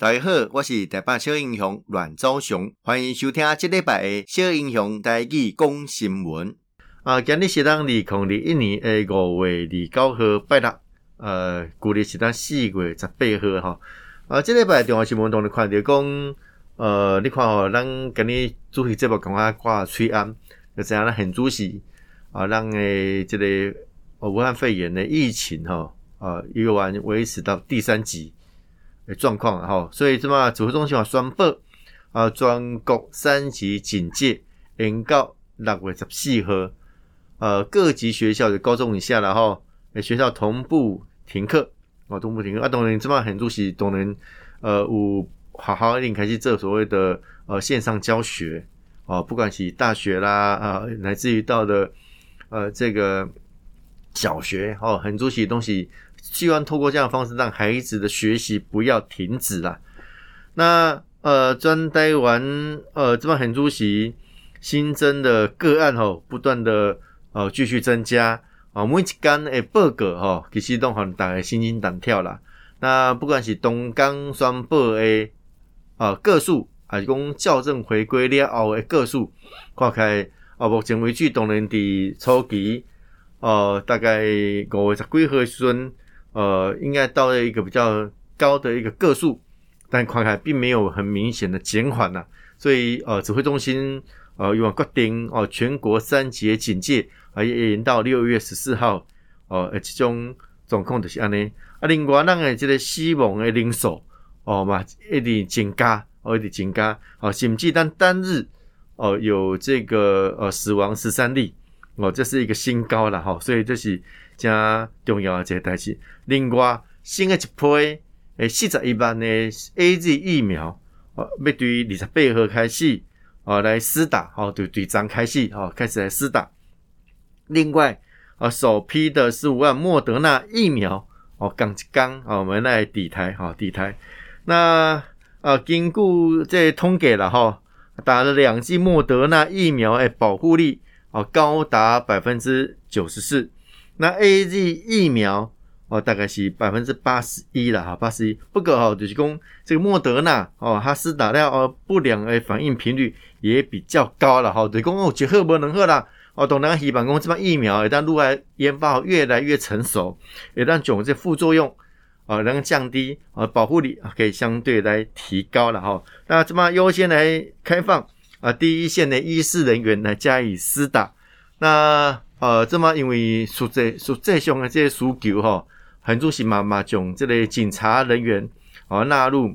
大家好，我是台北小英雄阮昭雄，欢迎收听这礼拜的小英雄台语讲新闻。啊，今日是当二零二一年的五月二九号拜六，呃，旧历是当四月十八号哈。啊，这礼拜重要新闻同你看到讲，呃，你看哦，咱今日主席节目讲啊挂催安，就这样啦，很主席啊，让诶这个武汉肺炎的疫情哈，啊，依然维持到第三级。状况哈，所以这么指挥中心话宣布啊，全国三级警戒延到六月十四号，呃，各级学校的高中以下然后学校同步停课啊，同步停课啊，当然这么很多是都能呃，有好好一点开始做所谓的呃线上教学啊，不管是大学啦啊，乃至于到的呃这个小学哦，很多些东西。希望透过这样的方式，让孩子的学习不要停止啦。那呃，专待完呃，这么很出席新增的个案吼，不断的呃继续增加啊。每一天诶报告吼，其实都让大家心惊胆跳啦。那不管是东江宣布诶啊个数，还是讲校正回归了后诶个数，看开啊，目前为止当然伫初期呃，大概五十几号时阵。呃，应该到了一个比较高的一个个数，但看来并没有很明显的减缓呐。所以呃，指挥中心呃，又决定哦，全国三级警戒啊，延到六月十四号。哦、呃，这种状况就是安尼。啊，另外，咱诶这个死亡诶人数哦嘛，一直增加，哦，一直增加。哦，甚至单单日哦，有这个呃死亡十三例，哦，这是一个新高了哈。所以这是。加重要的这个代志。另外，新的一批诶四十一万的 AZ 疫苗，哦，要对二十八号开始哦来施打，哦，对对，张开始哦开始来施打。另外，啊，首批的十五万莫德纳疫苗，哦，刚刚，哦，我们来抵台，哈，抵台。那啊，经过这统计了哈，打了两剂莫德纳疫苗，诶，保护力哦高达百分之九十四。那 A Z 疫苗哦，大概是百分之八十一了哈，八十一。不过哈，就是讲这个莫德纳哦，它施打掉哦，不良的反应频率也比较高了哈。就是讲哦，结合不能喝啦哦，当然希望讲这帮疫苗一旦入来研发越来越成熟，一旦种这副作用啊能降低啊，保护力可以相对来提高了哈。那这么优先来开放啊，第一线的医师人员来加以施打。那呃，这么因为实际实际上的这些需求哈，很多是嘛嘛将这类警察人员啊纳入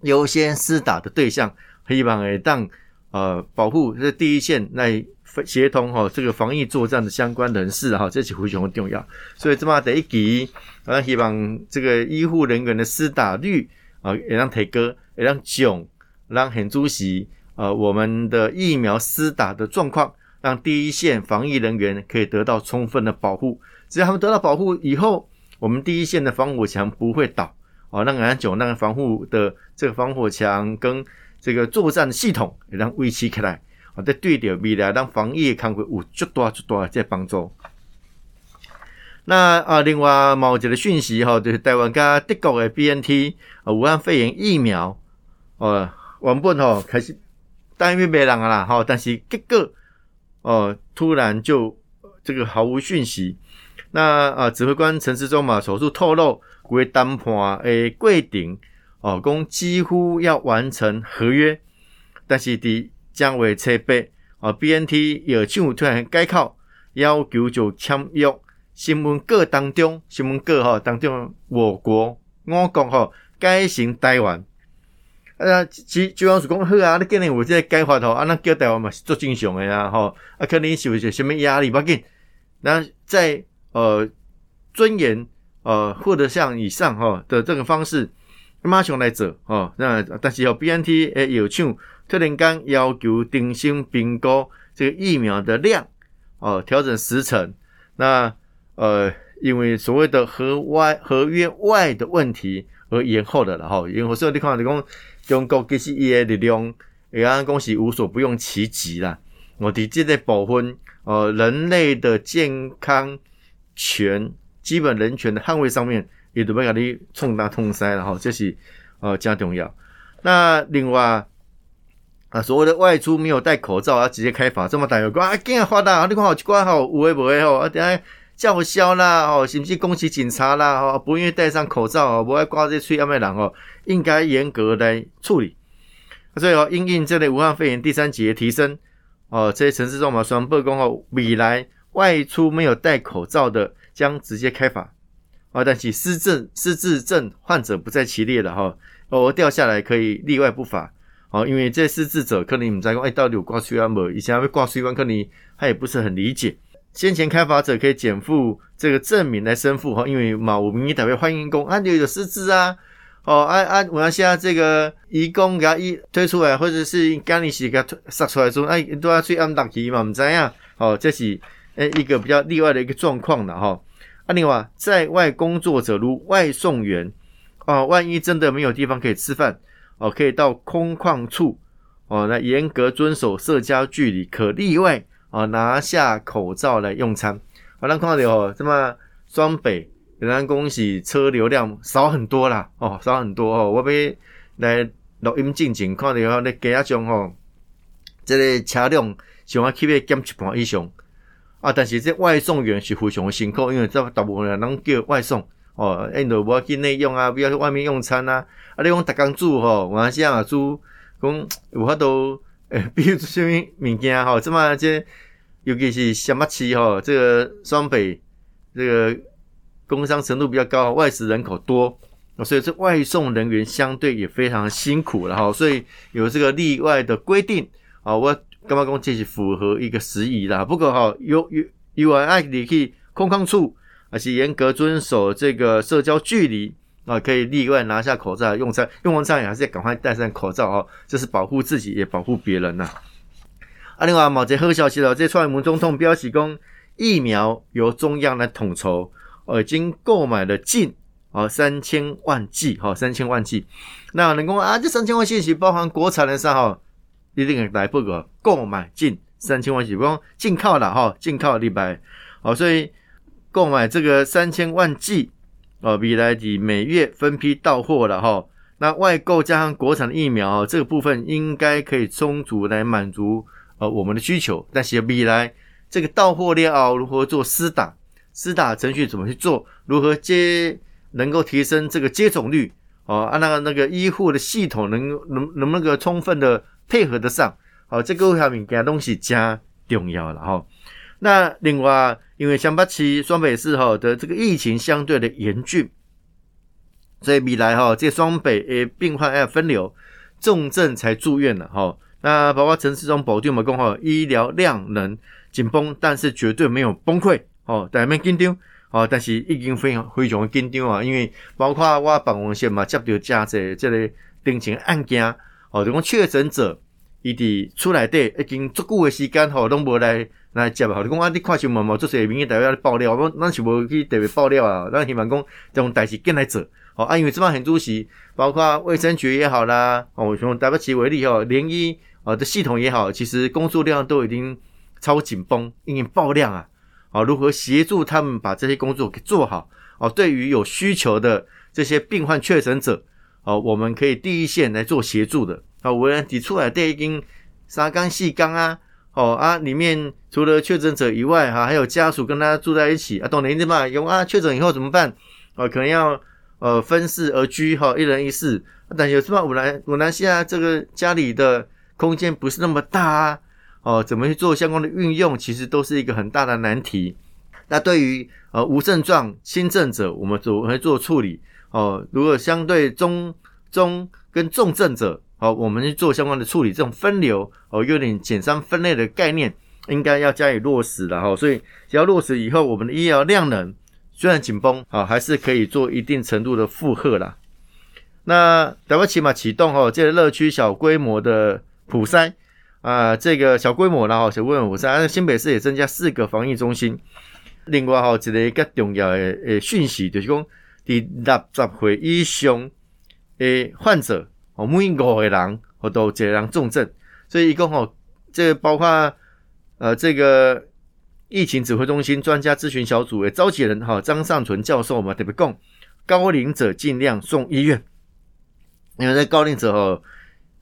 优先施打的对象，希望诶当呃保护这第一线来协同哈这个防疫作战的相关人士哈，这是非常的重要。所以这么第一期，啊希望这个医护人员的施打率啊也让提高，也让将让很主席呃我们的疫苗施打的状况。让第一线防疫人员可以得到充分的保护，只要他们得到保护以后，我们第一线的防火墙不会倒哦。那个安久那个防护的这个防火墙跟这个作战系统也让维持起来啊，在对的未来让防疫康复有绝大绝大在帮助。那啊，另外某一个讯息哈，就是台湾跟德国的 BNT 啊，武汉肺炎疫苗呃，原本吼开始单位没人啊啦，哈，但是结果。哦，突然就这个毫无讯息。那啊，指挥官陈时中嘛，首次透露，为谈判诶规定哦，公几乎要完成合约，但是伫将会撤备啊，BNT 药厂突然改口，要求就签约。新闻稿当中，新闻稿哈当中，我国我国哈改成台湾。啊，其就讲是讲好啊，你今年有这个改法吼，啊，那叫台湾嘛是做正常的呀，吼，啊，可能是有些什么压力，不紧。那在呃尊严呃获得像以上哈的这个方式，马上来做哦。那但是有 BNT 诶药厂突然间要求定性评估这个疫苗的量哦，调整时程。那呃，因为所谓的合外合约外的问题而延后的了哈，延后所以你看你讲。中国其实伊诶力量，会安讲是无所不用其极啦。我伫即个部分，呃，人类的健康权、基本人权的捍卫上面，伊都要甲你冲大冲西啦吼。这是呃，加重要。那另外啊，所谓的外出没有戴口罩啊，直接开罚，这么大有关啊，惊发达啊！你看好奇怪吼，有诶无诶吼，啊，等下叫嚣啦，哦，是不是攻击警察啦？哦，不愿意戴上口罩哦，不爱挂这吹暗的人哦，应该严格来处理。所以哦，因应这类武汉肺炎第三级的提升哦，这些城市中嘛，双北公后未来外出没有戴口罩的，将直接开罚啊，但是失智失智症患者不在其列了哈，哦，掉下来可以例外不罚。哦，因为这失智者可能你们在讲，哎，到底有挂水管没？以前会挂水管，可能他也不是很理解。先前开发者可以减负这个证明来申复哈，因为嘛，我们也特别欢迎工啊，你有失职啊，哦，啊啊，我要现在这个移工给他一推出来，或者是刚你是给他杀出来说，哎，都要去按打题嘛，我们这样，哦，这是诶一个比较例外的一个状况的哈。啊，另外在外工作者如外送员，哦，万一真的没有地方可以吃饭。哦，可以到空旷处哦，来严格遵守社交距离，可例外哦，拿下口罩来用餐。好，咱看到哦，这么双北仍然恭喜车流量少很多啦，哦，少很多哦。我要来录音进前看到哦，那街仔上哦，这个车辆想要去要减一半以上啊，但是这外送员是非常辛苦，因为这大部分人拢叫外送。哦，因都无要去内用啊，不要去外面用餐啊。啊，你讲逐工煮吼，我讲现在煮，讲有法度诶，比如说什么物件吼，这么这尤其是什么期吼，这个双北这个工商程度比较高，外食人口多，所以这外送人员相对也非常辛苦了哈。所以有这个例外的规定啊，我干嘛讲这是符合一个时宜啦。不过哈，有有有爱你去空旷处。而且严格遵守这个社交距离啊，可以例外拿下口罩用餐，用完餐也还是要赶快戴上口罩哦，这是保护自己也保护别人呐。啊，另外某这好消息了，这蔡英文总统表示讲，疫苗由中央来统筹，已经购买了近啊三千万剂哈，三千万剂。那人讲啊，这三千万剂是包含国产的啥哈？一定来不个购买近三千万剂，不用进口了哈，进口礼拜好，所以。购买这个三千万剂哦，未来的每月分批到货了哈。那外购加上国产的疫苗，这个部分应该可以充足来满足呃我们的需求。但是未来这个到货量如何做施打，施打程序怎么去做，如何接能够提升这个接种率哦，啊那个那个医护的系统能能能不能够充分的配合得上？好，这个下面给东西加重要了哈。那另外，因为双北市、双北市哈的这个疫情相对的严峻，所以未来哈这双北诶病患要分流，重症才住院了哈。那包括陈市中保定我们讲哈，医疗量能紧绷，但是绝对没有崩溃哦，但没紧张哦，但是已经非常非常的紧张啊，因为包括我办公室嘛接到加这这个病情案件哦，这种确诊者伊伫厝内底已经足够的时间吼，拢无来。来接吧，你讲啊，你看新闻嘛，做些民意代表爆料，我咱是无去特别爆料啊，咱希望讲这种代志跟来做，好啊，因为这帮很主席，包括卫生局也好啦，哦，从台北市为例哦，联医啊的系统也好，其实工作量都已经超紧绷，因为爆量啊，好，如何协助他们把这些工作给做好？哦，对于有需求的这些病患确诊者，哦，我们可以第一线来做协助的，啊，无论提出来的已经三纲四纲啊。哦啊，里面除了确诊者以外，哈，还有家属跟他住在一起啊，懂的意思吗？有啊，确诊以后怎么办？哦，可能要呃分室而居，哈，一人一室。但有什么？我来，我来，现在这个家里的空间不是那么大啊，哦，怎么去做相关的运用？其实都是一个很大的难题。那对于呃无症状轻症者，我们怎么会做处理？哦，如果相对中中跟重症者。好，我们去做相关的处理，这种分流哦，有点简单分类的概念，应该要加以落实了哈。所以只要落实以后，我们的医疗量能虽然紧绷啊，还是可以做一定程度的负荷啦。那台湾起码启动哦，这个乐区小规模的普筛啊，这个小规模然后小规模普筛，新北市也增加四个防疫中心。另外哈，一个重要的诶讯息就是讲，第六十岁以上诶患者。哦，每五个人或都这样重症，所以一共哦，这包括呃这个疫情指挥中心专家咨询小组的召集人哈张尚存教授嘛，特别讲高龄者尽量送医院。因为在高龄者哦，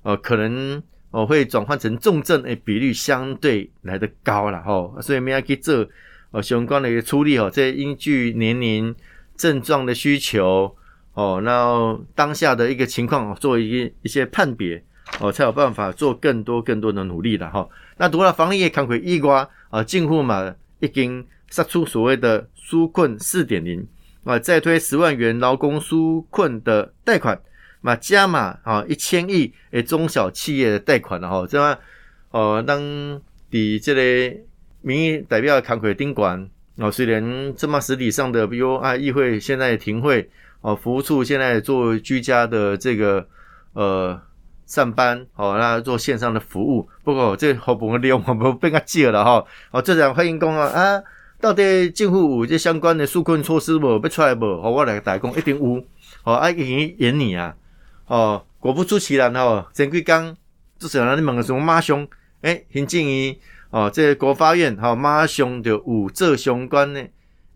呃，可能哦会转换成重症的比率相对来得高了哈，所以我们要去做哦相关的一个处理哦，这依据年龄、症状的需求哦，那当下的一个情况做一一些判别哦，才有办法做更多更多的努力了哈。那除了防疫抗疫以外啊，政府嘛已经杀出所谓的纾困四点零啊，再推十万元劳工纾困的贷款。嘛加码啊，一千亿诶，中小企业的贷款了哈，这样哦，当底这类民意代表扛回丁管哦，虽然这么实体上的，比如啊，议会现在停会哦，服务处现在做居家的这个呃上班哦，那做线上的服务，不过这好不容易我们被他借了哈，哦，这样欢迎讲啊啊，到底政府有这相关的纾困措施无？要出来无？哦，我来大家讲一定有，哦，啊，已经演你啊。哦，果不出其然哦，前几天就是让你问个什么马上，诶、行政院哦，这个国发院哈、马上就有做相关的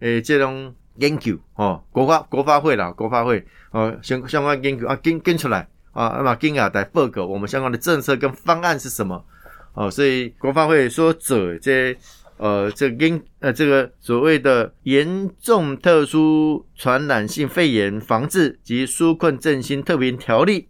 诶这种研究哦，国发国发会啦，国发会哦相相关研究啊跟跟出来啊，那么跟啊在报告我们相关的政策跟方案是什么哦，所以国发会说这这呃这跟呃这个所谓的严重特殊传染性肺炎防治及纾困振兴特别条例，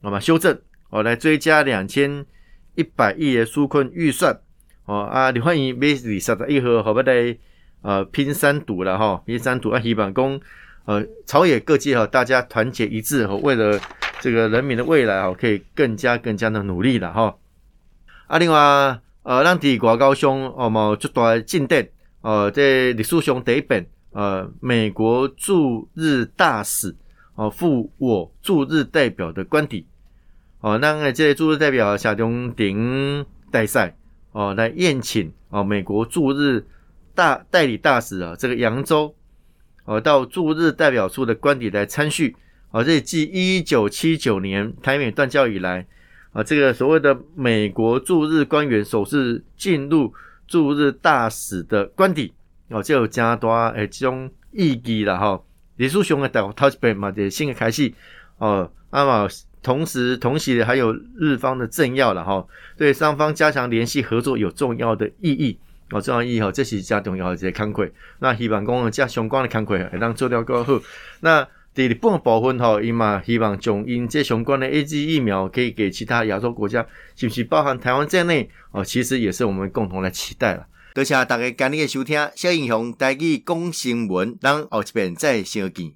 那么修正哦，来追加两千一百亿的纾困预算哦啊，你欢迎每里三十一号好不来呃拼三读了哈，拼三读啊，希望讲呃朝野各界哈，大家团结一致和为了这个人民的未来啊，可以更加更加的努力了哈啊，另外。呃，咱伫外高上哦，冇足大进展。呃，这历史上第一本，呃，美国驻日大使哦，赴我驻日代表的官邸。哦，咱诶这驻日代表夏中鼎代赛哦，来宴请哦，美国驻日大代理大使啊，这个扬州哦，到驻日代表处的官邸来参叙。哦，这继一九七九年台美断交以来。啊，这个所谓的美国驻日官员首次进入驻日大使的官邸，哦，就有加多诶这种意义了哈。李书雄的到台北嘛，的新的开始哦，那么同时同时还有日方的政要了哈，对双方加强联系合作有重要的意义哦，这样意义哈，这是加重要的这些慷慨。那希望讲加相关的慷慨，让做掉更好。那。第二半部分吼，伊嘛希望将因这相关的 AZ 疫苗可以给其他亚洲国家，是不是包含台湾在内？哦，其实也是我们共同来期待了。多谢大家今日的收听，小英雄带去讲新闻，咱后一遍再相见。